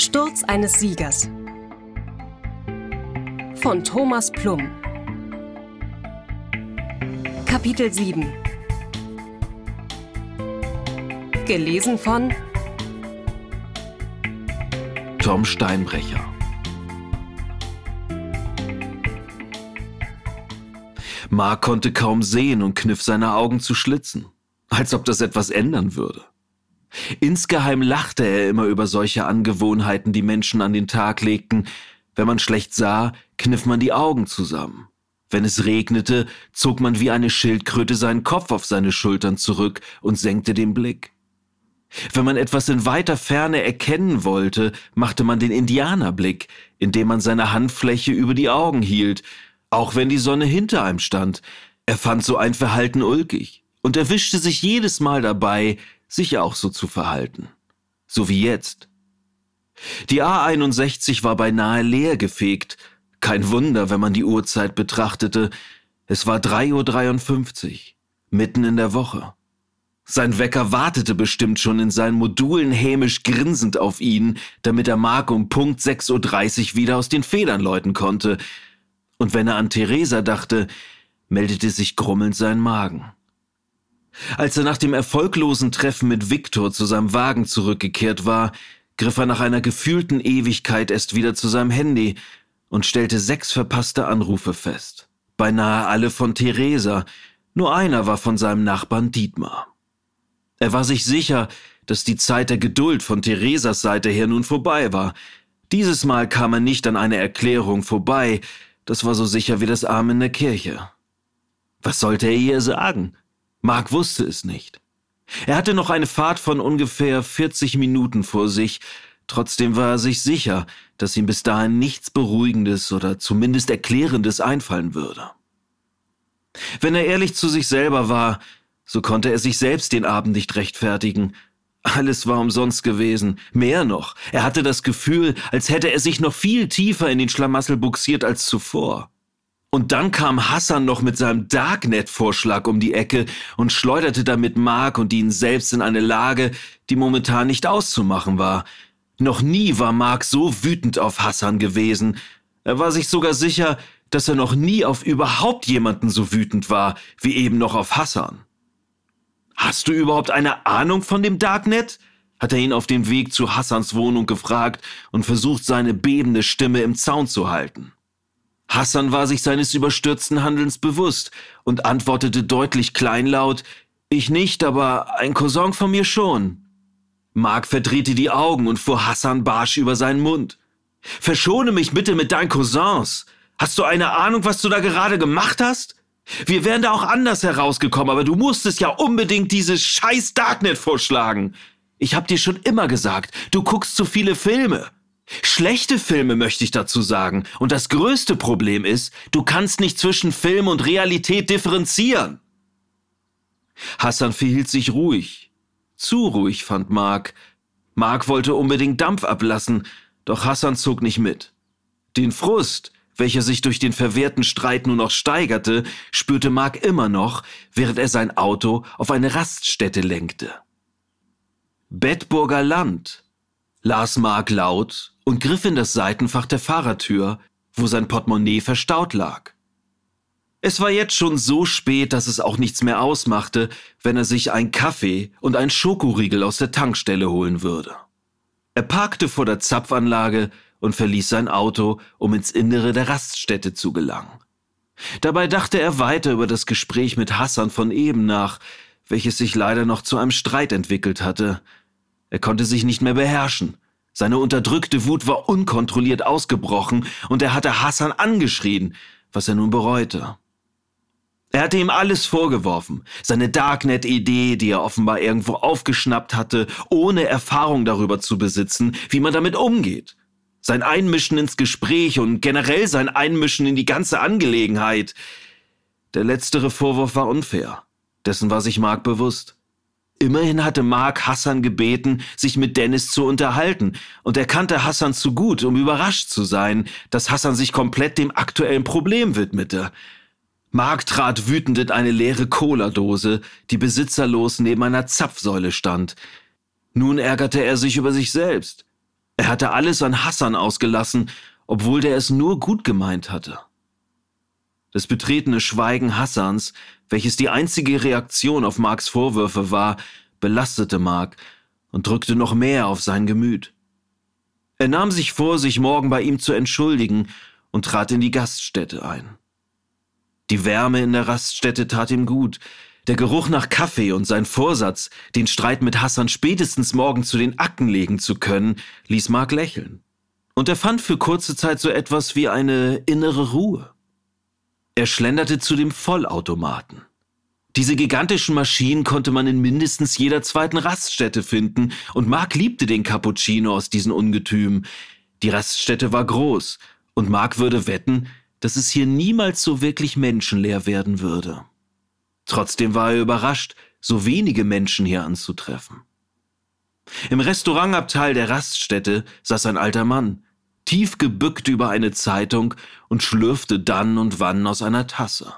Sturz eines Siegers. Von Thomas Plum. Kapitel 7 Gelesen von Tom Steinbrecher. Mark konnte kaum sehen und kniff seine Augen zu Schlitzen, als ob das etwas ändern würde. Insgeheim lachte er immer über solche Angewohnheiten, die Menschen an den Tag legten. Wenn man schlecht sah, kniff man die Augen zusammen. Wenn es regnete, zog man wie eine Schildkröte seinen Kopf auf seine Schultern zurück und senkte den Blick. Wenn man etwas in weiter Ferne erkennen wollte, machte man den Indianerblick, indem man seine Handfläche über die Augen hielt, auch wenn die Sonne hinter einem stand. Er fand so ein Verhalten ulkig und erwischte sich jedes Mal dabei, sich auch so zu verhalten. So wie jetzt. Die A61 war beinahe leer gefegt. Kein Wunder, wenn man die Uhrzeit betrachtete. Es war 3.53 Uhr, mitten in der Woche. Sein Wecker wartete bestimmt schon in seinen Modulen hämisch grinsend auf ihn, damit er Mark um Punkt 6.30 Uhr wieder aus den Federn läuten konnte. Und wenn er an Theresa dachte, meldete sich grummelnd sein Magen. Als er nach dem erfolglosen Treffen mit Viktor zu seinem Wagen zurückgekehrt war, griff er nach einer gefühlten Ewigkeit erst wieder zu seinem Handy und stellte sechs verpasste Anrufe fest. Beinahe alle von Theresa, nur einer war von seinem Nachbarn Dietmar. Er war sich sicher, dass die Zeit der Geduld von Theresas Seite her nun vorbei war. Dieses Mal kam er nicht an eine Erklärung vorbei, das war so sicher wie das Arm in der Kirche. Was sollte er ihr sagen? Mark wusste es nicht. Er hatte noch eine Fahrt von ungefähr 40 Minuten vor sich, trotzdem war er sich sicher, dass ihm bis dahin nichts Beruhigendes oder zumindest Erklärendes einfallen würde. Wenn er ehrlich zu sich selber war, so konnte er sich selbst den Abend nicht rechtfertigen. Alles war umsonst gewesen. Mehr noch, er hatte das Gefühl, als hätte er sich noch viel tiefer in den Schlamassel buxiert als zuvor. Und dann kam Hassan noch mit seinem Darknet-Vorschlag um die Ecke und schleuderte damit Mark und ihn selbst in eine Lage, die momentan nicht auszumachen war. Noch nie war Mark so wütend auf Hassan gewesen. Er war sich sogar sicher, dass er noch nie auf überhaupt jemanden so wütend war, wie eben noch auf Hassan. Hast du überhaupt eine Ahnung von dem Darknet? hat er ihn auf dem Weg zu Hassans Wohnung gefragt und versucht, seine bebende Stimme im Zaun zu halten. Hassan war sich seines überstürzten Handelns bewusst und antwortete deutlich kleinlaut, ich nicht, aber ein Cousin von mir schon. Mark verdrehte die Augen und fuhr Hassan barsch über seinen Mund. Verschone mich bitte mit deinen Cousins. Hast du eine Ahnung, was du da gerade gemacht hast? Wir wären da auch anders herausgekommen, aber du musstest ja unbedingt dieses scheiß Darknet vorschlagen. Ich hab dir schon immer gesagt, du guckst zu viele Filme. Schlechte Filme möchte ich dazu sagen. Und das größte Problem ist, du kannst nicht zwischen Film und Realität differenzieren. Hassan verhielt sich ruhig. Zu ruhig, fand Mark. Mark wollte unbedingt Dampf ablassen, doch Hassan zog nicht mit. Den Frust, welcher sich durch den verwehrten Streit nur noch steigerte, spürte Mark immer noch, während er sein Auto auf eine Raststätte lenkte. Bettburger Land, las Mark laut und griff in das Seitenfach der Fahrertür, wo sein Portemonnaie verstaut lag. Es war jetzt schon so spät, dass es auch nichts mehr ausmachte, wenn er sich ein Kaffee und ein Schokoriegel aus der Tankstelle holen würde. Er parkte vor der Zapfanlage und verließ sein Auto, um ins Innere der Raststätte zu gelangen. Dabei dachte er weiter über das Gespräch mit Hassan von eben nach, welches sich leider noch zu einem Streit entwickelt hatte. Er konnte sich nicht mehr beherrschen. Seine unterdrückte Wut war unkontrolliert ausgebrochen und er hatte Hassan angeschrien, was er nun bereute. Er hatte ihm alles vorgeworfen, seine Darknet-Idee, die er offenbar irgendwo aufgeschnappt hatte, ohne Erfahrung darüber zu besitzen, wie man damit umgeht. Sein Einmischen ins Gespräch und generell sein Einmischen in die ganze Angelegenheit. Der letztere Vorwurf war unfair. Dessen war sich Mark bewusst. Immerhin hatte Mark Hassan gebeten, sich mit Dennis zu unterhalten, und er kannte Hassan zu gut, um überrascht zu sein, dass Hassan sich komplett dem aktuellen Problem widmete. Mark trat wütend in eine leere Cola-Dose, die besitzerlos neben einer Zapfsäule stand. Nun ärgerte er sich über sich selbst. Er hatte alles an Hassan ausgelassen, obwohl der es nur gut gemeint hatte. Das betretene Schweigen Hassans, welches die einzige Reaktion auf Marks Vorwürfe war, belastete Mark und drückte noch mehr auf sein Gemüt. Er nahm sich vor, sich morgen bei ihm zu entschuldigen und trat in die Gaststätte ein. Die Wärme in der Raststätte tat ihm gut, der Geruch nach Kaffee und sein Vorsatz, den Streit mit Hassan spätestens morgen zu den Akten legen zu können, ließ Mark lächeln. Und er fand für kurze Zeit so etwas wie eine innere Ruhe. Er schlenderte zu dem Vollautomaten. Diese gigantischen Maschinen konnte man in mindestens jeder zweiten Raststätte finden, und Mark liebte den Cappuccino aus diesen Ungetümen. Die Raststätte war groß, und Mark würde wetten, dass es hier niemals so wirklich menschenleer werden würde. Trotzdem war er überrascht, so wenige Menschen hier anzutreffen. Im Restaurantabteil der Raststätte saß ein alter Mann, tief gebückt über eine Zeitung und schlürfte dann und wann aus einer Tasse.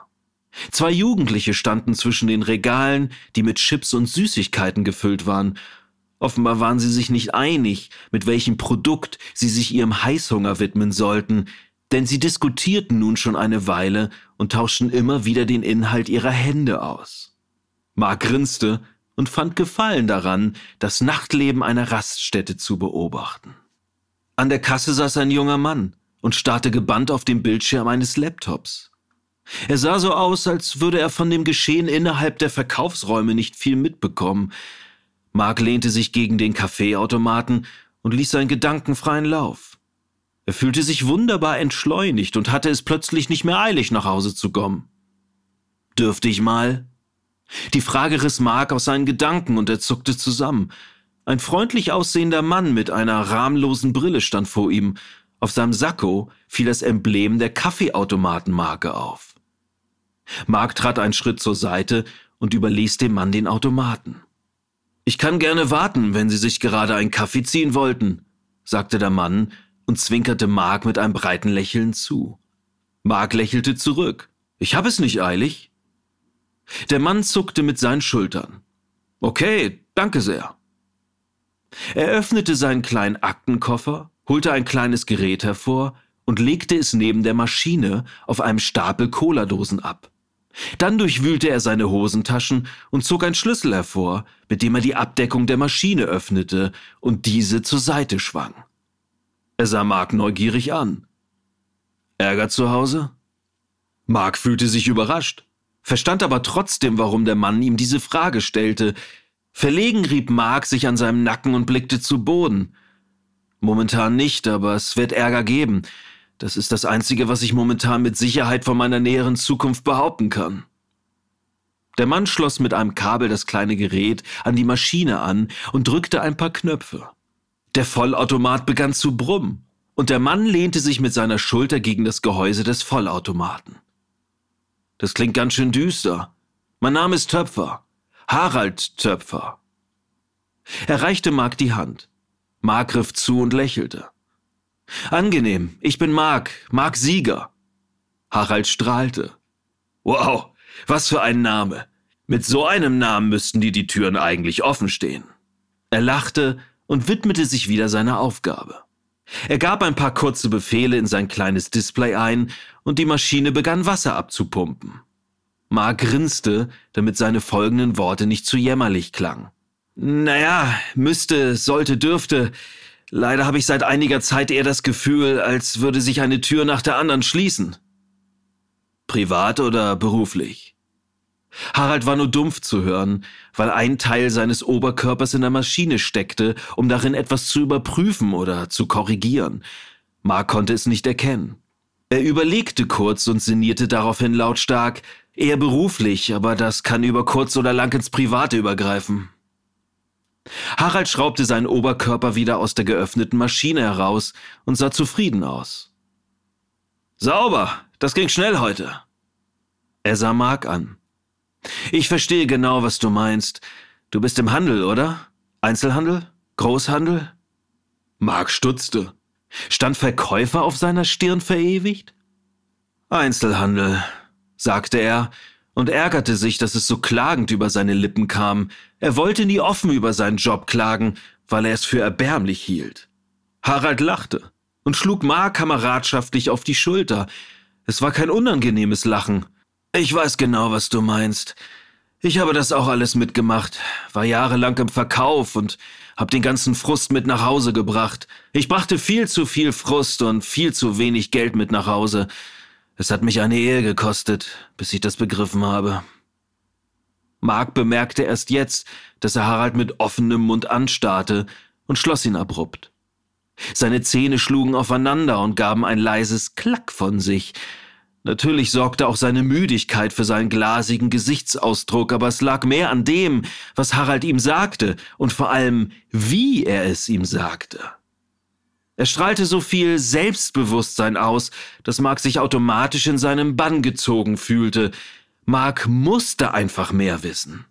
Zwei Jugendliche standen zwischen den Regalen, die mit Chips und Süßigkeiten gefüllt waren. Offenbar waren sie sich nicht einig, mit welchem Produkt sie sich ihrem Heißhunger widmen sollten, denn sie diskutierten nun schon eine Weile und tauschten immer wieder den Inhalt ihrer Hände aus. Mark grinste und fand Gefallen daran, das Nachtleben einer Raststätte zu beobachten. An der Kasse saß ein junger Mann und starrte gebannt auf dem Bildschirm eines Laptops. Er sah so aus, als würde er von dem Geschehen innerhalb der Verkaufsräume nicht viel mitbekommen. Mark lehnte sich gegen den Kaffeeautomaten und ließ seinen Gedanken freien Lauf. Er fühlte sich wunderbar entschleunigt und hatte es plötzlich nicht mehr eilig, nach Hause zu kommen. Dürfte ich mal? Die Frage riss Mark aus seinen Gedanken und er zuckte zusammen. Ein freundlich aussehender Mann mit einer rahmlosen Brille stand vor ihm. Auf seinem Sakko fiel das Emblem der Kaffeeautomatenmarke auf. Mark trat einen Schritt zur Seite und überließ dem Mann den Automaten. Ich kann gerne warten, wenn Sie sich gerade einen Kaffee ziehen wollten, sagte der Mann und zwinkerte Mark mit einem breiten Lächeln zu. Mark lächelte zurück. Ich habe es nicht eilig. Der Mann zuckte mit seinen Schultern. Okay, danke sehr. Er öffnete seinen kleinen Aktenkoffer, holte ein kleines Gerät hervor und legte es neben der Maschine auf einem Stapel Cola-Dosen ab. Dann durchwühlte er seine Hosentaschen und zog einen Schlüssel hervor, mit dem er die Abdeckung der Maschine öffnete und diese zur Seite schwang. Er sah Mark neugierig an. Ärger zu Hause? Mark fühlte sich überrascht, verstand aber trotzdem, warum der Mann ihm diese Frage stellte. Verlegen rieb Mark sich an seinem Nacken und blickte zu Boden. Momentan nicht, aber es wird Ärger geben. Das ist das Einzige, was ich momentan mit Sicherheit von meiner näheren Zukunft behaupten kann. Der Mann schloss mit einem Kabel das kleine Gerät an die Maschine an und drückte ein paar Knöpfe. Der Vollautomat begann zu brummen, und der Mann lehnte sich mit seiner Schulter gegen das Gehäuse des Vollautomaten. Das klingt ganz schön düster. Mein Name ist Töpfer. Harald Töpfer. Er reichte Mark die Hand. Mark griff zu und lächelte. Angenehm, ich bin Mark, Mark Sieger. Harald strahlte. Wow, was für ein Name. Mit so einem Namen müssten dir die Türen eigentlich offen stehen. Er lachte und widmete sich wieder seiner Aufgabe. Er gab ein paar kurze Befehle in sein kleines Display ein und die Maschine begann Wasser abzupumpen. Mark grinste, damit seine folgenden Worte nicht zu jämmerlich klangen. Naja, müsste, sollte, dürfte. Leider habe ich seit einiger Zeit eher das Gefühl, als würde sich eine Tür nach der anderen schließen. Privat oder beruflich? Harald war nur dumpf zu hören, weil ein Teil seines Oberkörpers in der Maschine steckte, um darin etwas zu überprüfen oder zu korrigieren. Mark konnte es nicht erkennen. Er überlegte kurz und sinnierte daraufhin lautstark, eher beruflich, aber das kann über kurz oder lang ins Private übergreifen. Harald schraubte seinen Oberkörper wieder aus der geöffneten Maschine heraus und sah zufrieden aus. Sauber, das ging schnell heute. Er sah Mark an. Ich verstehe genau, was du meinst. Du bist im Handel, oder? Einzelhandel? Großhandel? Mark stutzte. Stand Verkäufer auf seiner Stirn verewigt? Einzelhandel, sagte er und ärgerte sich, dass es so klagend über seine Lippen kam. Er wollte nie offen über seinen Job klagen, weil er es für erbärmlich hielt. Harald lachte und schlug Mark kameradschaftlich auf die Schulter. Es war kein unangenehmes Lachen. Ich weiß genau, was du meinst. Ich habe das auch alles mitgemacht, war jahrelang im Verkauf und hab den ganzen Frust mit nach Hause gebracht. Ich brachte viel zu viel Frust und viel zu wenig Geld mit nach Hause. Es hat mich eine Ehe gekostet, bis ich das begriffen habe. Mark bemerkte erst jetzt, dass er Harald mit offenem Mund anstarrte und schloss ihn abrupt. Seine Zähne schlugen aufeinander und gaben ein leises Klack von sich. Natürlich sorgte auch seine Müdigkeit für seinen glasigen Gesichtsausdruck, aber es lag mehr an dem, was Harald ihm sagte und vor allem, wie er es ihm sagte. Er strahlte so viel Selbstbewusstsein aus, dass Mark sich automatisch in seinem Bann gezogen fühlte. Mark musste einfach mehr wissen.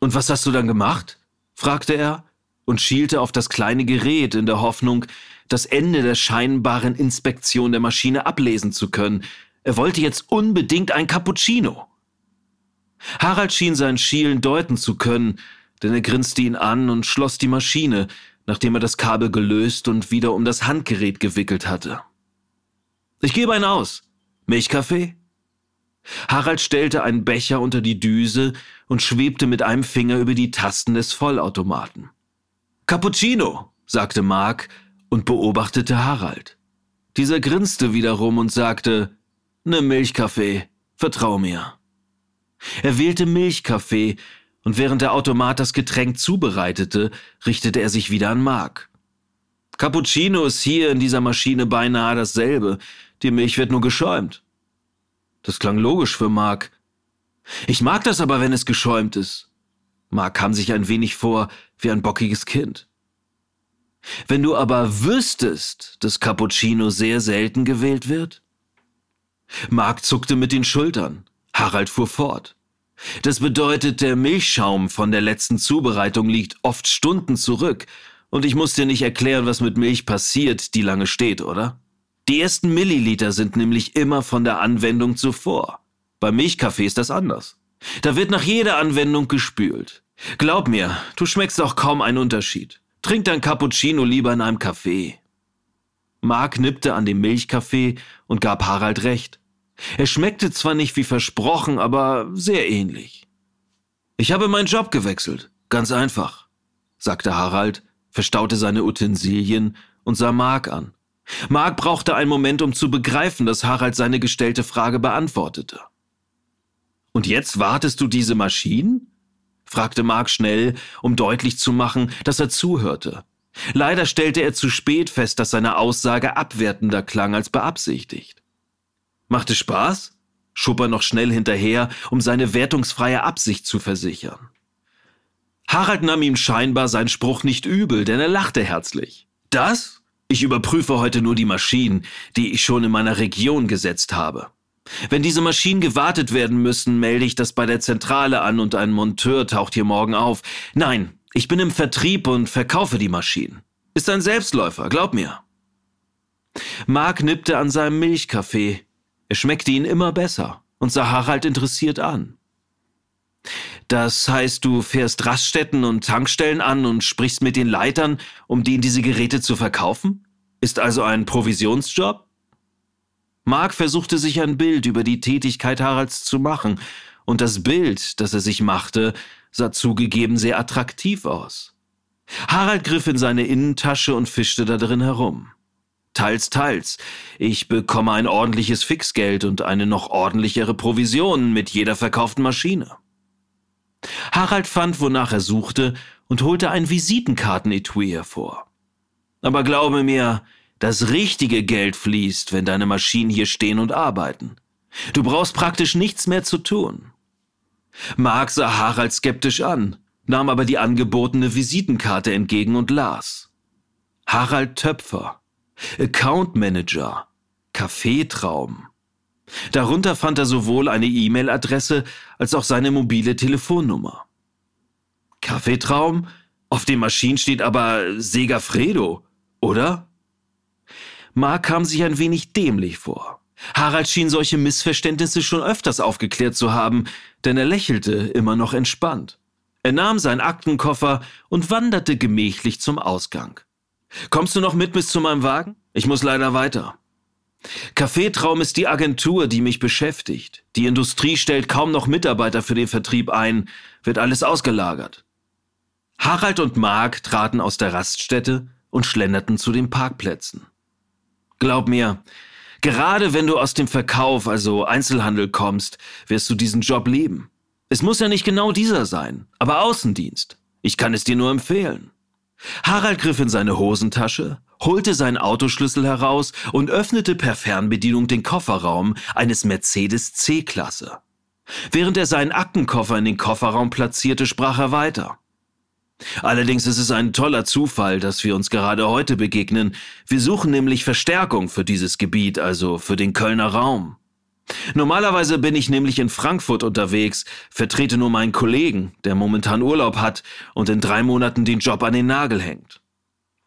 Und was hast du dann gemacht? fragte er und schielte auf das kleine Gerät in der Hoffnung, das Ende der scheinbaren Inspektion der Maschine ablesen zu können. Er wollte jetzt unbedingt ein Cappuccino. Harald schien sein Schielen deuten zu können, denn er grinste ihn an und schloss die Maschine, nachdem er das Kabel gelöst und wieder um das Handgerät gewickelt hatte. Ich gebe einen aus. Milchkaffee? Harald stellte einen Becher unter die Düse und schwebte mit einem Finger über die Tasten des Vollautomaten. Cappuccino, sagte Mark und beobachtete Harald. Dieser grinste wiederum und sagte, Ne Milchkaffee, vertrau mir. Er wählte Milchkaffee und während der Automat das Getränk zubereitete, richtete er sich wieder an Mark. Cappuccino ist hier in dieser Maschine beinahe dasselbe. Die Milch wird nur geschäumt. Das klang logisch für Mark. Ich mag das aber, wenn es geschäumt ist. Mark kam sich ein wenig vor wie ein bockiges Kind. Wenn du aber wüsstest, dass Cappuccino sehr selten gewählt wird? Mark zuckte mit den Schultern. Harald fuhr fort. Das bedeutet, der Milchschaum von der letzten Zubereitung liegt oft Stunden zurück, und ich muss dir nicht erklären, was mit Milch passiert, die lange steht, oder? Die ersten Milliliter sind nämlich immer von der Anwendung zuvor. Beim Milchkaffee ist das anders. Da wird nach jeder Anwendung gespült. Glaub mir, du schmeckst auch kaum einen Unterschied. Trink dein Cappuccino lieber in einem Café. Mark nippte an dem Milchkaffee und gab Harald recht. Er schmeckte zwar nicht wie versprochen, aber sehr ähnlich. Ich habe meinen Job gewechselt. Ganz einfach, sagte Harald, verstaute seine Utensilien und sah Mark an. Mark brauchte einen Moment, um zu begreifen, dass Harald seine gestellte Frage beantwortete. Und jetzt wartest du diese Maschinen? fragte Mark schnell, um deutlich zu machen, dass er zuhörte. Leider stellte er zu spät fest, dass seine Aussage abwertender klang als beabsichtigt. Macht es Spaß? schob er noch schnell hinterher, um seine wertungsfreie Absicht zu versichern. Harald nahm ihm scheinbar seinen Spruch nicht übel, denn er lachte herzlich. Das? Ich überprüfe heute nur die Maschinen, die ich schon in meiner Region gesetzt habe. Wenn diese Maschinen gewartet werden müssen, melde ich das bei der Zentrale an und ein Monteur taucht hier morgen auf. Nein, ich bin im Vertrieb und verkaufe die Maschinen. Ist ein Selbstläufer, glaub mir. Mark nippte an seinem Milchkaffee, er schmeckte ihn immer besser und sah Harald interessiert an. Das heißt, du fährst Raststätten und Tankstellen an und sprichst mit den Leitern, um denen diese Geräte zu verkaufen? Ist also ein Provisionsjob? Mark versuchte sich ein Bild über die Tätigkeit Haralds zu machen, und das Bild, das er sich machte, sah zugegeben sehr attraktiv aus. Harald griff in seine Innentasche und fischte da drin herum. Teils, teils. Ich bekomme ein ordentliches Fixgeld und eine noch ordentlichere Provision mit jeder verkauften Maschine. Harald fand, wonach er suchte, und holte ein Visitenkartenetui hervor. Aber glaube mir, das richtige Geld fließt, wenn deine Maschinen hier stehen und arbeiten. Du brauchst praktisch nichts mehr zu tun. Mark sah Harald skeptisch an, nahm aber die angebotene Visitenkarte entgegen und las. Harald Töpfer, Account Manager, Kaffeetraum. Darunter fand er sowohl eine E-Mail-Adresse als auch seine mobile Telefonnummer. Kaffeetraum? Auf den Maschinen steht aber Segafredo, oder? Mark kam sich ein wenig dämlich vor. Harald schien solche Missverständnisse schon öfters aufgeklärt zu haben, denn er lächelte immer noch entspannt. Er nahm seinen Aktenkoffer und wanderte gemächlich zum Ausgang. Kommst du noch mit bis zu meinem Wagen? Ich muss leider weiter. Kaffeetraum ist die Agentur, die mich beschäftigt. Die Industrie stellt kaum noch Mitarbeiter für den Vertrieb ein, wird alles ausgelagert. Harald und Mark traten aus der Raststätte und schlenderten zu den Parkplätzen. Glaub mir, gerade wenn du aus dem Verkauf, also Einzelhandel kommst, wirst du diesen Job lieben. Es muss ja nicht genau dieser sein, aber Außendienst. Ich kann es dir nur empfehlen. Harald griff in seine Hosentasche, holte seinen Autoschlüssel heraus und öffnete per Fernbedienung den Kofferraum eines Mercedes C-Klasse. Während er seinen Aktenkoffer in den Kofferraum platzierte, sprach er weiter. Allerdings ist es ein toller Zufall, dass wir uns gerade heute begegnen. Wir suchen nämlich Verstärkung für dieses Gebiet, also für den Kölner Raum. Normalerweise bin ich nämlich in Frankfurt unterwegs, vertrete nur meinen Kollegen, der momentan Urlaub hat und in drei Monaten den Job an den Nagel hängt.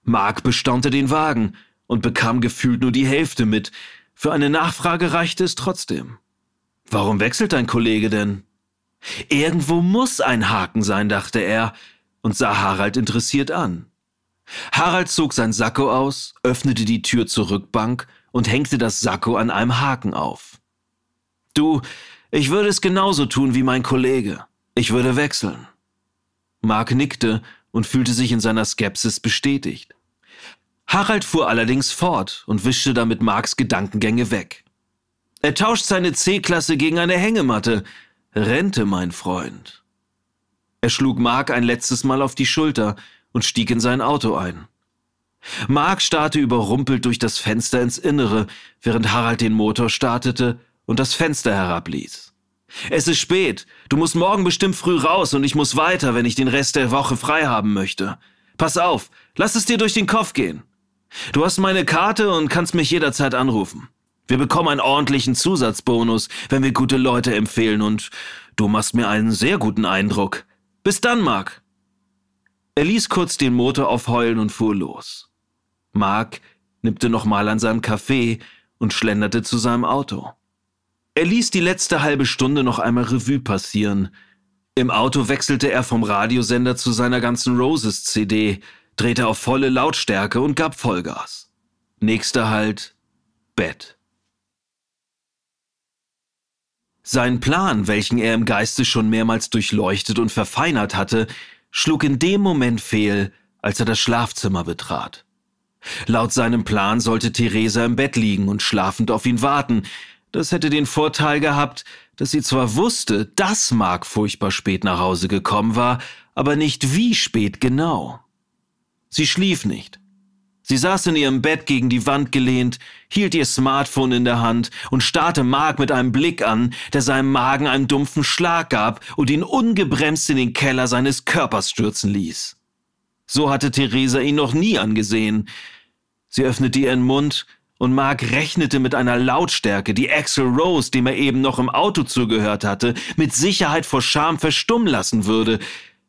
Mark bestaunte den Wagen und bekam gefühlt nur die Hälfte mit. Für eine Nachfrage reichte es trotzdem. Warum wechselt dein Kollege denn? Irgendwo muss ein Haken sein, dachte er und sah Harald interessiert an. Harald zog sein Sakko aus, öffnete die Tür zur Rückbank und hängte das Sakko an einem Haken auf. Du, ich würde es genauso tun wie mein Kollege. Ich würde wechseln. Mark nickte und fühlte sich in seiner Skepsis bestätigt. Harald fuhr allerdings fort und wischte damit Marks Gedankengänge weg. Er tauscht seine C-Klasse gegen eine Hängematte. Rente, mein Freund. Er schlug Mark ein letztes Mal auf die Schulter und stieg in sein Auto ein. Mark starrte überrumpelt durch das Fenster ins Innere, während Harald den Motor startete und das Fenster herabließ. Es ist spät. Du musst morgen bestimmt früh raus und ich muss weiter, wenn ich den Rest der Woche frei haben möchte. Pass auf, lass es dir durch den Kopf gehen. Du hast meine Karte und kannst mich jederzeit anrufen. Wir bekommen einen ordentlichen Zusatzbonus, wenn wir gute Leute empfehlen und du machst mir einen sehr guten Eindruck. Bis dann, Mark. Er ließ kurz den Motor aufheulen und fuhr los. Mark nippte nochmal an seinem Kaffee und schlenderte zu seinem Auto. Er ließ die letzte halbe Stunde noch einmal Revue passieren. Im Auto wechselte er vom Radiosender zu seiner ganzen Roses CD, drehte auf volle Lautstärke und gab Vollgas. Nächster Halt Bett. Sein Plan, welchen er im Geiste schon mehrmals durchleuchtet und verfeinert hatte, schlug in dem Moment fehl, als er das Schlafzimmer betrat. Laut seinem Plan sollte Theresa im Bett liegen und schlafend auf ihn warten, das hätte den Vorteil gehabt, dass sie zwar wusste, dass Mark furchtbar spät nach Hause gekommen war, aber nicht wie spät genau. Sie schlief nicht. Sie saß in ihrem Bett gegen die Wand gelehnt, hielt ihr Smartphone in der Hand und starrte Mark mit einem Blick an, der seinem Magen einen dumpfen Schlag gab und ihn ungebremst in den Keller seines Körpers stürzen ließ. So hatte Theresa ihn noch nie angesehen. Sie öffnete ihren Mund und Mark rechnete mit einer Lautstärke, die Axel Rose, dem er eben noch im Auto zugehört hatte, mit Sicherheit vor Scham verstummen lassen würde.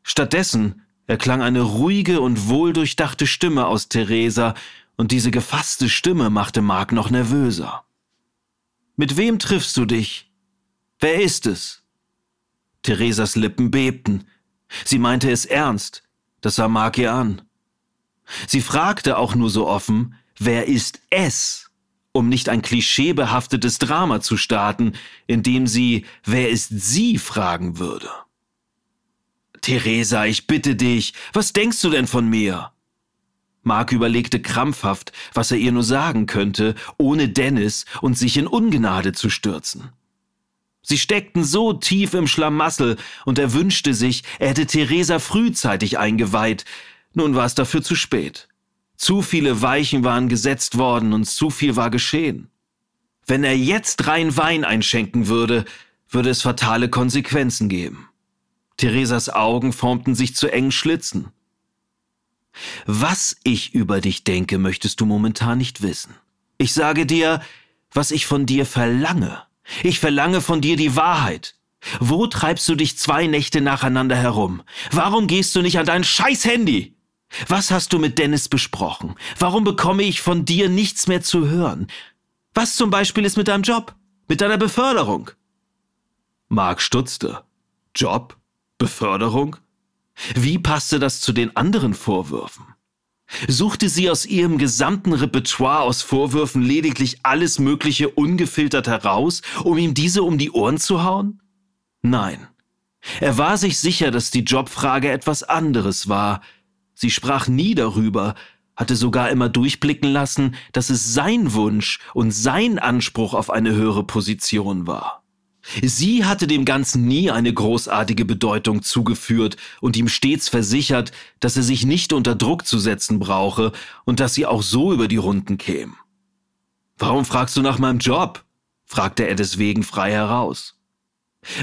Stattdessen erklang eine ruhige und wohldurchdachte Stimme aus Theresa, und diese gefasste Stimme machte Mark noch nervöser. Mit wem triffst du dich? Wer ist es? Theresas Lippen bebten. Sie meinte es ernst. Das sah Mark ihr an. Sie fragte auch nur so offen, Wer ist es? Um nicht ein klischeebehaftetes Drama zu starten, in dem sie Wer ist sie fragen würde. Theresa, ich bitte dich, was denkst du denn von mir? Mark überlegte krampfhaft, was er ihr nur sagen könnte, ohne Dennis und sich in Ungnade zu stürzen. Sie steckten so tief im Schlamassel und er wünschte sich, er hätte Theresa frühzeitig eingeweiht. Nun war es dafür zu spät. Zu viele Weichen waren gesetzt worden und zu viel war geschehen. Wenn er jetzt rein Wein einschenken würde, würde es fatale Konsequenzen geben. Theresas Augen formten sich zu engen Schlitzen. Was ich über dich denke, möchtest du momentan nicht wissen. Ich sage dir, was ich von dir verlange. Ich verlange von dir die Wahrheit. Wo treibst du dich zwei Nächte nacheinander herum? Warum gehst du nicht an dein scheiß Handy? Was hast du mit Dennis besprochen? Warum bekomme ich von dir nichts mehr zu hören? Was zum Beispiel ist mit deinem Job? Mit deiner Beförderung? Mark stutzte. Job? Beförderung? Wie passte das zu den anderen Vorwürfen? Suchte sie aus ihrem gesamten Repertoire aus Vorwürfen lediglich alles Mögliche ungefiltert heraus, um ihm diese um die Ohren zu hauen? Nein. Er war sich sicher, dass die Jobfrage etwas anderes war. Sie sprach nie darüber, hatte sogar immer durchblicken lassen, dass es sein Wunsch und sein Anspruch auf eine höhere Position war. Sie hatte dem Ganzen nie eine großartige Bedeutung zugeführt und ihm stets versichert, dass er sich nicht unter Druck zu setzen brauche und dass sie auch so über die Runden käme. Warum fragst du nach meinem Job? fragte er deswegen frei heraus.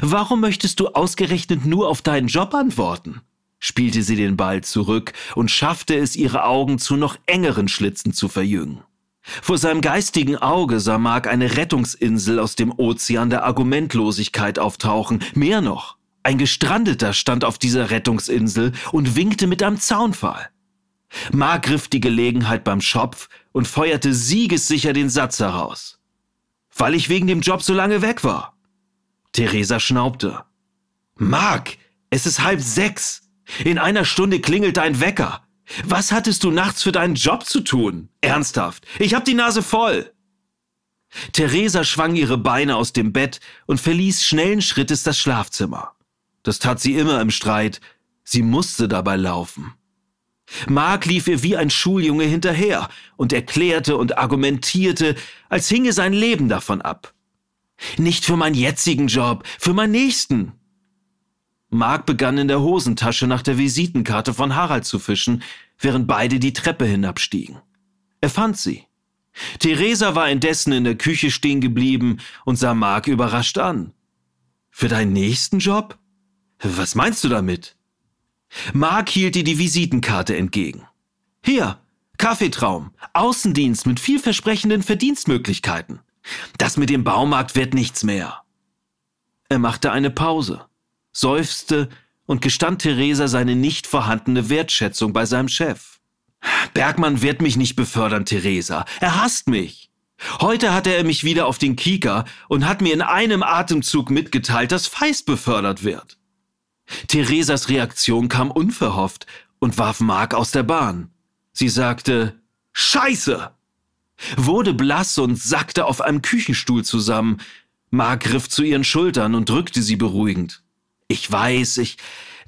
Warum möchtest du ausgerechnet nur auf deinen Job antworten? Spielte sie den Ball zurück und schaffte es, ihre Augen zu noch engeren Schlitzen zu verjüngen. Vor seinem geistigen Auge sah Mark eine Rettungsinsel aus dem Ozean der Argumentlosigkeit auftauchen. Mehr noch, ein Gestrandeter stand auf dieser Rettungsinsel und winkte mit einem Zaunpfahl. Mark griff die Gelegenheit beim Schopf und feuerte siegessicher den Satz heraus. Weil ich wegen dem Job so lange weg war. Theresa schnaubte. Mark, es ist halb sechs. In einer Stunde klingelt dein Wecker. Was hattest du nachts für deinen Job zu tun? Ernsthaft, ich hab die Nase voll. Theresa schwang ihre Beine aus dem Bett und verließ schnellen Schrittes das Schlafzimmer. Das tat sie immer im Streit. Sie musste dabei laufen. Mark lief ihr wie ein Schuljunge hinterher und erklärte und argumentierte, als hinge sein Leben davon ab. Nicht für meinen jetzigen Job, für meinen nächsten. Mark begann in der Hosentasche nach der Visitenkarte von Harald zu fischen, während beide die Treppe hinabstiegen. Er fand sie. Theresa war indessen in der Küche stehen geblieben und sah Mark überrascht an. Für deinen nächsten Job? Was meinst du damit? Mark hielt ihr die Visitenkarte entgegen. Hier, Kaffeetraum, Außendienst mit vielversprechenden Verdienstmöglichkeiten. Das mit dem Baumarkt wird nichts mehr. Er machte eine Pause seufzte und gestand Theresa seine nicht vorhandene Wertschätzung bei seinem Chef. Bergmann wird mich nicht befördern, Theresa. Er hasst mich. Heute hatte er mich wieder auf den Kieker und hat mir in einem Atemzug mitgeteilt, dass Feist befördert wird. Theresas Reaktion kam unverhofft und warf Mark aus der Bahn. Sie sagte, Scheiße! wurde blass und sackte auf einem Küchenstuhl zusammen. Mark griff zu ihren Schultern und drückte sie beruhigend. Ich weiß, ich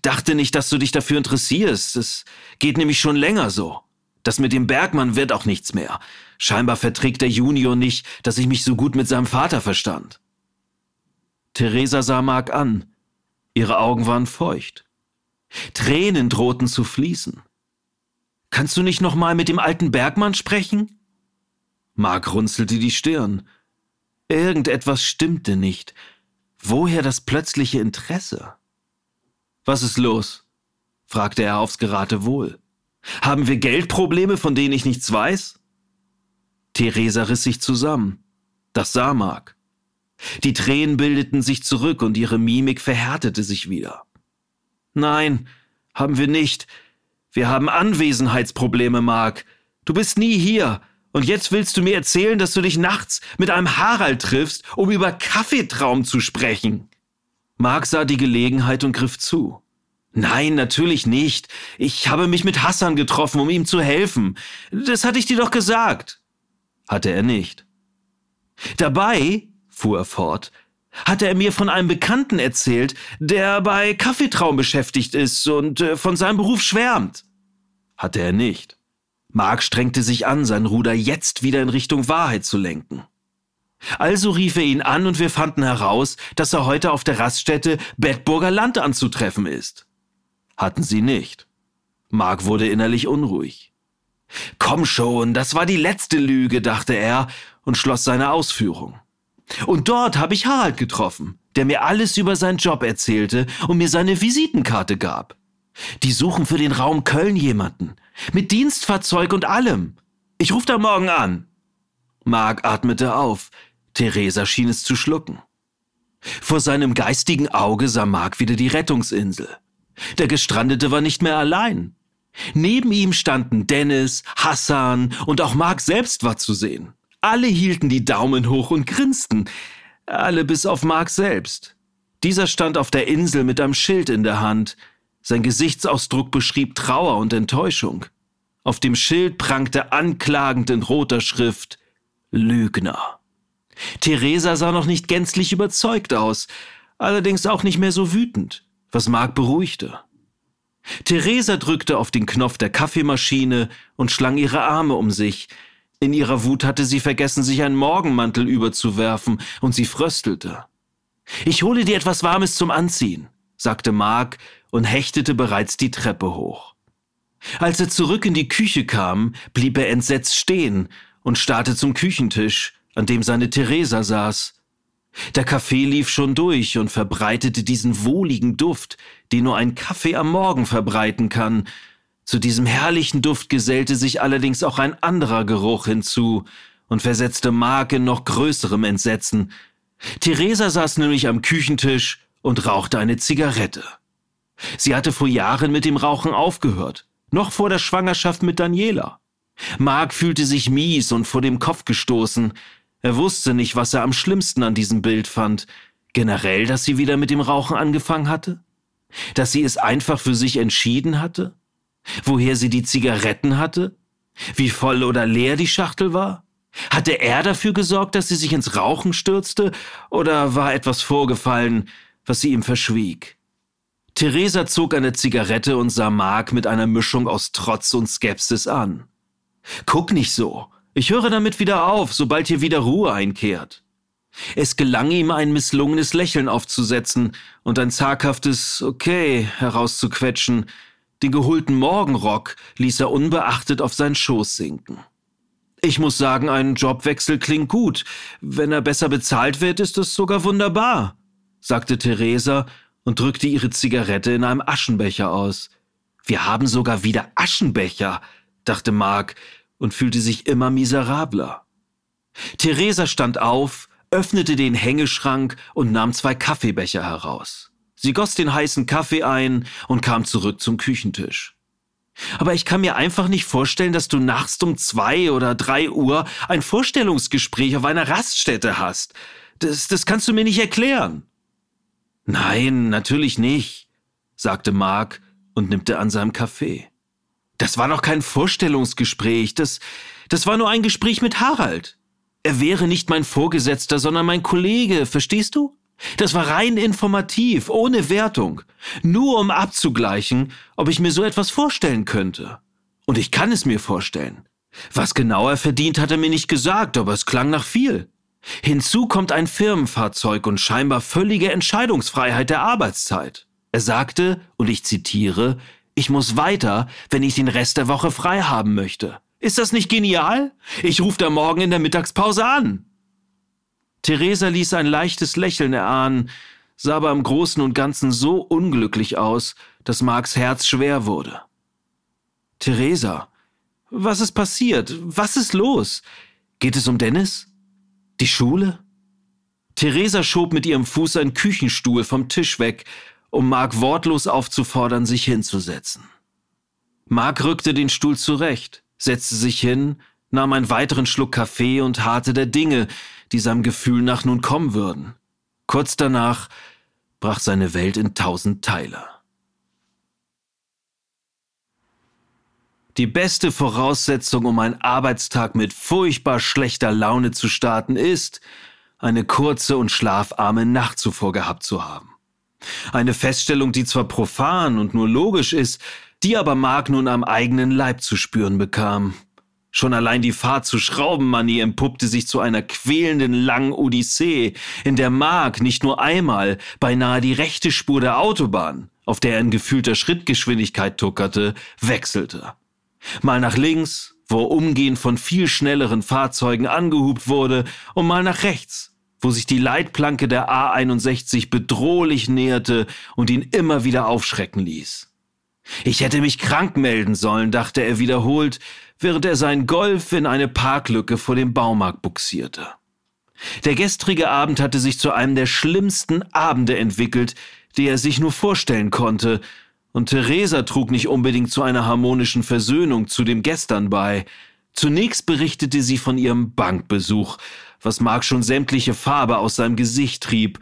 dachte nicht, dass du dich dafür interessierst. Es geht nämlich schon länger so. Das mit dem Bergmann wird auch nichts mehr. Scheinbar verträgt der Junior nicht, dass ich mich so gut mit seinem Vater verstand. Theresa sah Mark an. Ihre Augen waren feucht. Tränen drohten zu fließen. Kannst du nicht noch mal mit dem alten Bergmann sprechen? Mark runzelte die Stirn. Irgendetwas stimmte nicht, Woher das plötzliche Interesse? Was ist los? fragte er aufs Geratewohl. Haben wir Geldprobleme, von denen ich nichts weiß? Theresa riss sich zusammen. Das sah Mark. Die Tränen bildeten sich zurück und ihre Mimik verhärtete sich wieder. Nein, haben wir nicht. Wir haben Anwesenheitsprobleme, Mark. Du bist nie hier. Und jetzt willst du mir erzählen, dass du dich nachts mit einem Harald triffst, um über Kaffeetraum zu sprechen. Mark sah die Gelegenheit und griff zu. Nein, natürlich nicht. Ich habe mich mit Hassan getroffen, um ihm zu helfen. Das hatte ich dir doch gesagt. Hatte er nicht. Dabei, fuhr er fort, hatte er mir von einem Bekannten erzählt, der bei Kaffeetraum beschäftigt ist und äh, von seinem Beruf schwärmt. Hatte er nicht. Mark strengte sich an, sein Ruder jetzt wieder in Richtung Wahrheit zu lenken. Also rief er ihn an und wir fanden heraus, dass er heute auf der Raststätte Bedburger Land anzutreffen ist. Hatten sie nicht. Mark wurde innerlich unruhig. Komm schon, das war die letzte Lüge, dachte er und schloss seine Ausführung. Und dort habe ich Harald getroffen, der mir alles über seinen Job erzählte und mir seine Visitenkarte gab. Die suchen für den Raum Köln jemanden. Mit Dienstfahrzeug und allem. Ich rufe da morgen an. Mark atmete auf. Theresa schien es zu schlucken. Vor seinem geistigen Auge sah Mark wieder die Rettungsinsel. Der Gestrandete war nicht mehr allein. Neben ihm standen Dennis, Hassan und auch Mark selbst war zu sehen. Alle hielten die Daumen hoch und grinsten. Alle bis auf Mark selbst. Dieser stand auf der Insel mit einem Schild in der Hand. Sein Gesichtsausdruck beschrieb Trauer und Enttäuschung. Auf dem Schild prangte anklagend in roter Schrift Lügner. Theresa sah noch nicht gänzlich überzeugt aus, allerdings auch nicht mehr so wütend, was Mark beruhigte. Theresa drückte auf den Knopf der Kaffeemaschine und schlang ihre Arme um sich. In ihrer Wut hatte sie vergessen, sich einen Morgenmantel überzuwerfen, und sie fröstelte. Ich hole dir etwas Warmes zum Anziehen, sagte Mark und hechtete bereits die Treppe hoch. Als er zurück in die Küche kam, blieb er entsetzt stehen und starrte zum Küchentisch, an dem seine Theresa saß. Der Kaffee lief schon durch und verbreitete diesen wohligen Duft, den nur ein Kaffee am Morgen verbreiten kann. Zu diesem herrlichen Duft gesellte sich allerdings auch ein anderer Geruch hinzu und versetzte Mark in noch größerem Entsetzen. Theresa saß nämlich am Küchentisch und rauchte eine Zigarette. Sie hatte vor Jahren mit dem Rauchen aufgehört, noch vor der Schwangerschaft mit Daniela. Mark fühlte sich mies und vor dem Kopf gestoßen. Er wusste nicht, was er am schlimmsten an diesem Bild fand. Generell, dass sie wieder mit dem Rauchen angefangen hatte? Dass sie es einfach für sich entschieden hatte? Woher sie die Zigaretten hatte? Wie voll oder leer die Schachtel war? Hatte er dafür gesorgt, dass sie sich ins Rauchen stürzte? Oder war etwas vorgefallen, was sie ihm verschwieg? Theresa zog eine Zigarette und sah Mark mit einer Mischung aus Trotz und Skepsis an. Guck nicht so. Ich höre damit wieder auf, sobald hier wieder Ruhe einkehrt. Es gelang ihm, ein misslungenes Lächeln aufzusetzen und ein zaghaftes Okay herauszuquetschen. Den geholten Morgenrock ließ er unbeachtet auf seinen Schoß sinken. Ich muss sagen, ein Jobwechsel klingt gut. Wenn er besser bezahlt wird, ist es sogar wunderbar, sagte Theresa und drückte ihre Zigarette in einem Aschenbecher aus. Wir haben sogar wieder Aschenbecher, dachte Mark und fühlte sich immer miserabler. Theresa stand auf, öffnete den Hängeschrank und nahm zwei Kaffeebecher heraus. Sie goss den heißen Kaffee ein und kam zurück zum Küchentisch. Aber ich kann mir einfach nicht vorstellen, dass du nachts um zwei oder drei Uhr ein Vorstellungsgespräch auf einer Raststätte hast. Das, das kannst du mir nicht erklären. Nein, natürlich nicht, sagte Mark und nippte an seinem Kaffee. Das war noch kein Vorstellungsgespräch, das, das war nur ein Gespräch mit Harald. Er wäre nicht mein Vorgesetzter, sondern mein Kollege, verstehst du? Das war rein informativ, ohne Wertung, nur um abzugleichen, ob ich mir so etwas vorstellen könnte. Und ich kann es mir vorstellen. Was genau er verdient, hat er mir nicht gesagt, aber es klang nach viel. Hinzu kommt ein Firmenfahrzeug und scheinbar völlige Entscheidungsfreiheit der Arbeitszeit. Er sagte, und ich zitiere, ich muss weiter, wenn ich den Rest der Woche frei haben möchte. Ist das nicht genial? Ich rufe da morgen in der Mittagspause an. Theresa ließ ein leichtes Lächeln erahnen, sah aber im Großen und Ganzen so unglücklich aus, dass Marks Herz schwer wurde. Theresa, was ist passiert? Was ist los? Geht es um Dennis? Die Schule? Theresa schob mit ihrem Fuß einen Küchenstuhl vom Tisch weg, um Mark wortlos aufzufordern, sich hinzusetzen. Mark rückte den Stuhl zurecht, setzte sich hin, nahm einen weiteren Schluck Kaffee und harrte der Dinge, die seinem Gefühl nach nun kommen würden. Kurz danach brach seine Welt in tausend Teile. Die beste Voraussetzung, um einen Arbeitstag mit furchtbar schlechter Laune zu starten, ist, eine kurze und schlafarme Nacht zuvor gehabt zu haben. Eine Feststellung, die zwar profan und nur logisch ist, die aber Mark nun am eigenen Leib zu spüren bekam. Schon allein die Fahrt zu Schraubenmanie empuppte sich zu einer quälenden langen Odyssee, in der Mark nicht nur einmal beinahe die rechte Spur der Autobahn, auf der er in gefühlter Schrittgeschwindigkeit tuckerte, wechselte. Mal nach links, wo umgehend von viel schnelleren Fahrzeugen angehubt wurde, und mal nach rechts, wo sich die Leitplanke der A61 bedrohlich näherte und ihn immer wieder aufschrecken ließ. Ich hätte mich krank melden sollen, dachte er wiederholt, während er sein Golf in eine Parklücke vor dem Baumarkt buxierte. Der gestrige Abend hatte sich zu einem der schlimmsten Abende entwickelt, die er sich nur vorstellen konnte, und Theresa trug nicht unbedingt zu einer harmonischen Versöhnung zu dem Gestern bei. Zunächst berichtete sie von ihrem Bankbesuch, was Mark schon sämtliche Farbe aus seinem Gesicht trieb.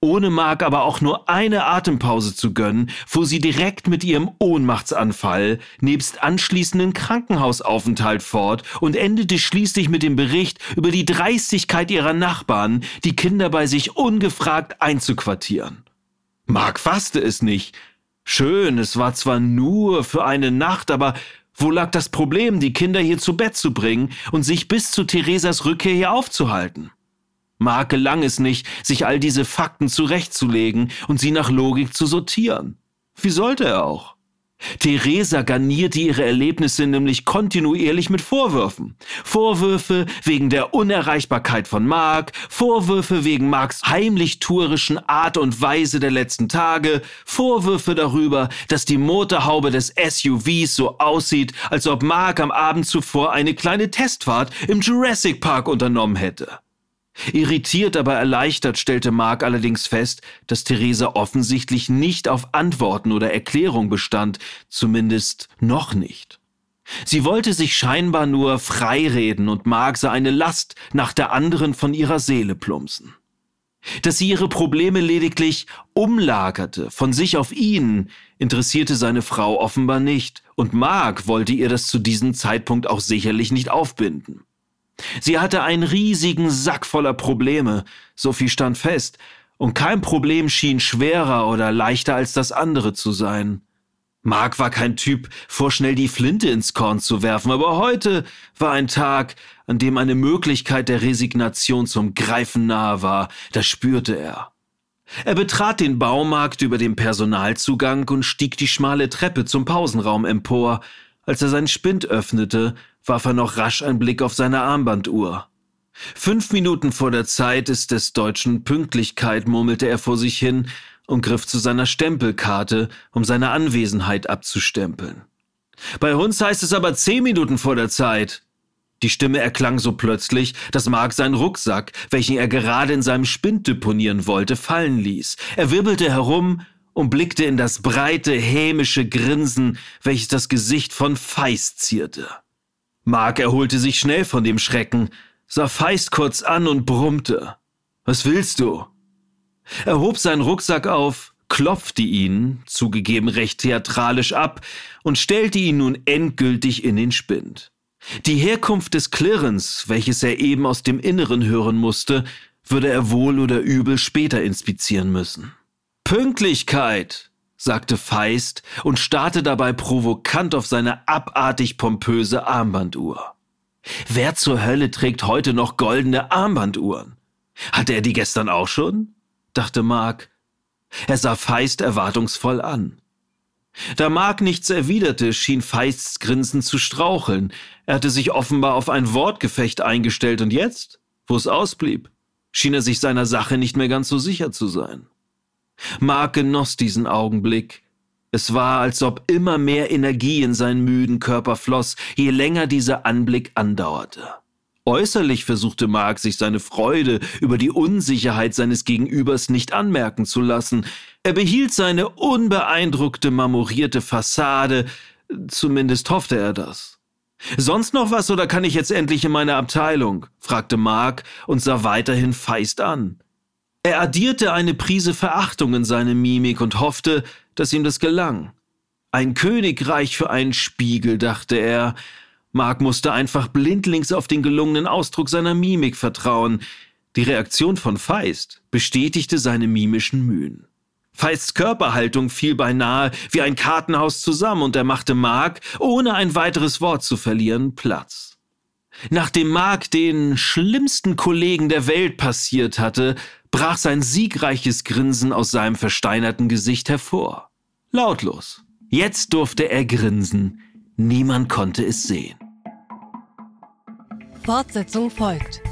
ohne Mark aber auch nur eine Atempause zu gönnen, fuhr sie direkt mit ihrem Ohnmachtsanfall nebst anschließenden Krankenhausaufenthalt fort und endete schließlich mit dem Bericht über die Dreistigkeit ihrer Nachbarn, die Kinder bei sich ungefragt einzuquartieren. Mark fasste es nicht. Schön, es war zwar nur für eine Nacht, aber wo lag das Problem, die Kinder hier zu Bett zu bringen und sich bis zu Theresas Rückkehr hier aufzuhalten? Mark gelang es nicht, sich all diese Fakten zurechtzulegen und sie nach Logik zu sortieren. Wie sollte er auch? Theresa garnierte ihre Erlebnisse nämlich kontinuierlich mit Vorwürfen. Vorwürfe wegen der Unerreichbarkeit von Mark, Vorwürfe wegen Marks heimlich tuerischen Art und Weise der letzten Tage, Vorwürfe darüber, dass die Motorhaube des SUVs so aussieht, als ob Mark am Abend zuvor eine kleine Testfahrt im Jurassic Park unternommen hätte. Irritiert, aber erleichtert stellte Mark allerdings fest, dass Theresa offensichtlich nicht auf Antworten oder Erklärung bestand, zumindest noch nicht. Sie wollte sich scheinbar nur freireden und Mark sah eine Last nach der anderen von ihrer Seele plumpsen. Dass sie ihre Probleme lediglich umlagerte von sich auf ihn, interessierte seine Frau offenbar nicht, und Mark wollte ihr das zu diesem Zeitpunkt auch sicherlich nicht aufbinden. Sie hatte einen riesigen Sack voller Probleme, so viel stand fest, und kein Problem schien schwerer oder leichter als das andere zu sein. Mark war kein Typ, vorschnell die Flinte ins Korn zu werfen, aber heute war ein Tag, an dem eine Möglichkeit der Resignation zum Greifen nahe war, das spürte er. Er betrat den Baumarkt über den Personalzugang und stieg die schmale Treppe zum Pausenraum empor. Als er seinen Spind öffnete, warf er noch rasch einen Blick auf seine Armbanduhr. Fünf Minuten vor der Zeit ist des Deutschen Pünktlichkeit, murmelte er vor sich hin und griff zu seiner Stempelkarte, um seine Anwesenheit abzustempeln. Bei uns heißt es aber zehn Minuten vor der Zeit. Die Stimme erklang so plötzlich, dass Mark seinen Rucksack, welchen er gerade in seinem Spind deponieren wollte, fallen ließ. Er wirbelte herum und blickte in das breite, hämische Grinsen, welches das Gesicht von Feist zierte. Mark erholte sich schnell von dem Schrecken, sah Feist kurz an und brummte. Was willst du? Er hob seinen Rucksack auf, klopfte ihn, zugegeben recht theatralisch ab, und stellte ihn nun endgültig in den Spind. Die Herkunft des Klirrens, welches er eben aus dem Inneren hören musste, würde er wohl oder übel später inspizieren müssen. Pünktlichkeit, sagte Feist und starrte dabei provokant auf seine abartig pompöse Armbanduhr. Wer zur Hölle trägt heute noch goldene Armbanduhren? Hatte er die gestern auch schon? dachte Mark. Er sah Feist erwartungsvoll an. Da Mark nichts erwiderte, schien Feists Grinsen zu straucheln. Er hatte sich offenbar auf ein Wortgefecht eingestellt und jetzt, wo es ausblieb, schien er sich seiner Sache nicht mehr ganz so sicher zu sein. Mark genoss diesen Augenblick. Es war, als ob immer mehr Energie in seinen müden Körper floss, je länger dieser Anblick andauerte. Äußerlich versuchte Mark, sich seine Freude über die Unsicherheit seines Gegenübers nicht anmerken zu lassen. Er behielt seine unbeeindruckte, marmorierte Fassade, zumindest hoffte er das. Sonst noch was oder kann ich jetzt endlich in meine Abteilung? fragte Mark und sah weiterhin feist an. Er addierte eine Prise Verachtung in seine Mimik und hoffte, dass ihm das gelang. Ein Königreich für einen Spiegel, dachte er. Mark musste einfach blindlings auf den gelungenen Ausdruck seiner Mimik vertrauen. Die Reaktion von Feist bestätigte seine mimischen Mühen. Feists Körperhaltung fiel beinahe wie ein Kartenhaus zusammen und er machte Mark, ohne ein weiteres Wort zu verlieren, Platz. Nachdem Mark den schlimmsten Kollegen der Welt passiert hatte, brach sein siegreiches Grinsen aus seinem versteinerten Gesicht hervor. Lautlos. Jetzt durfte er grinsen. Niemand konnte es sehen. Fortsetzung folgt.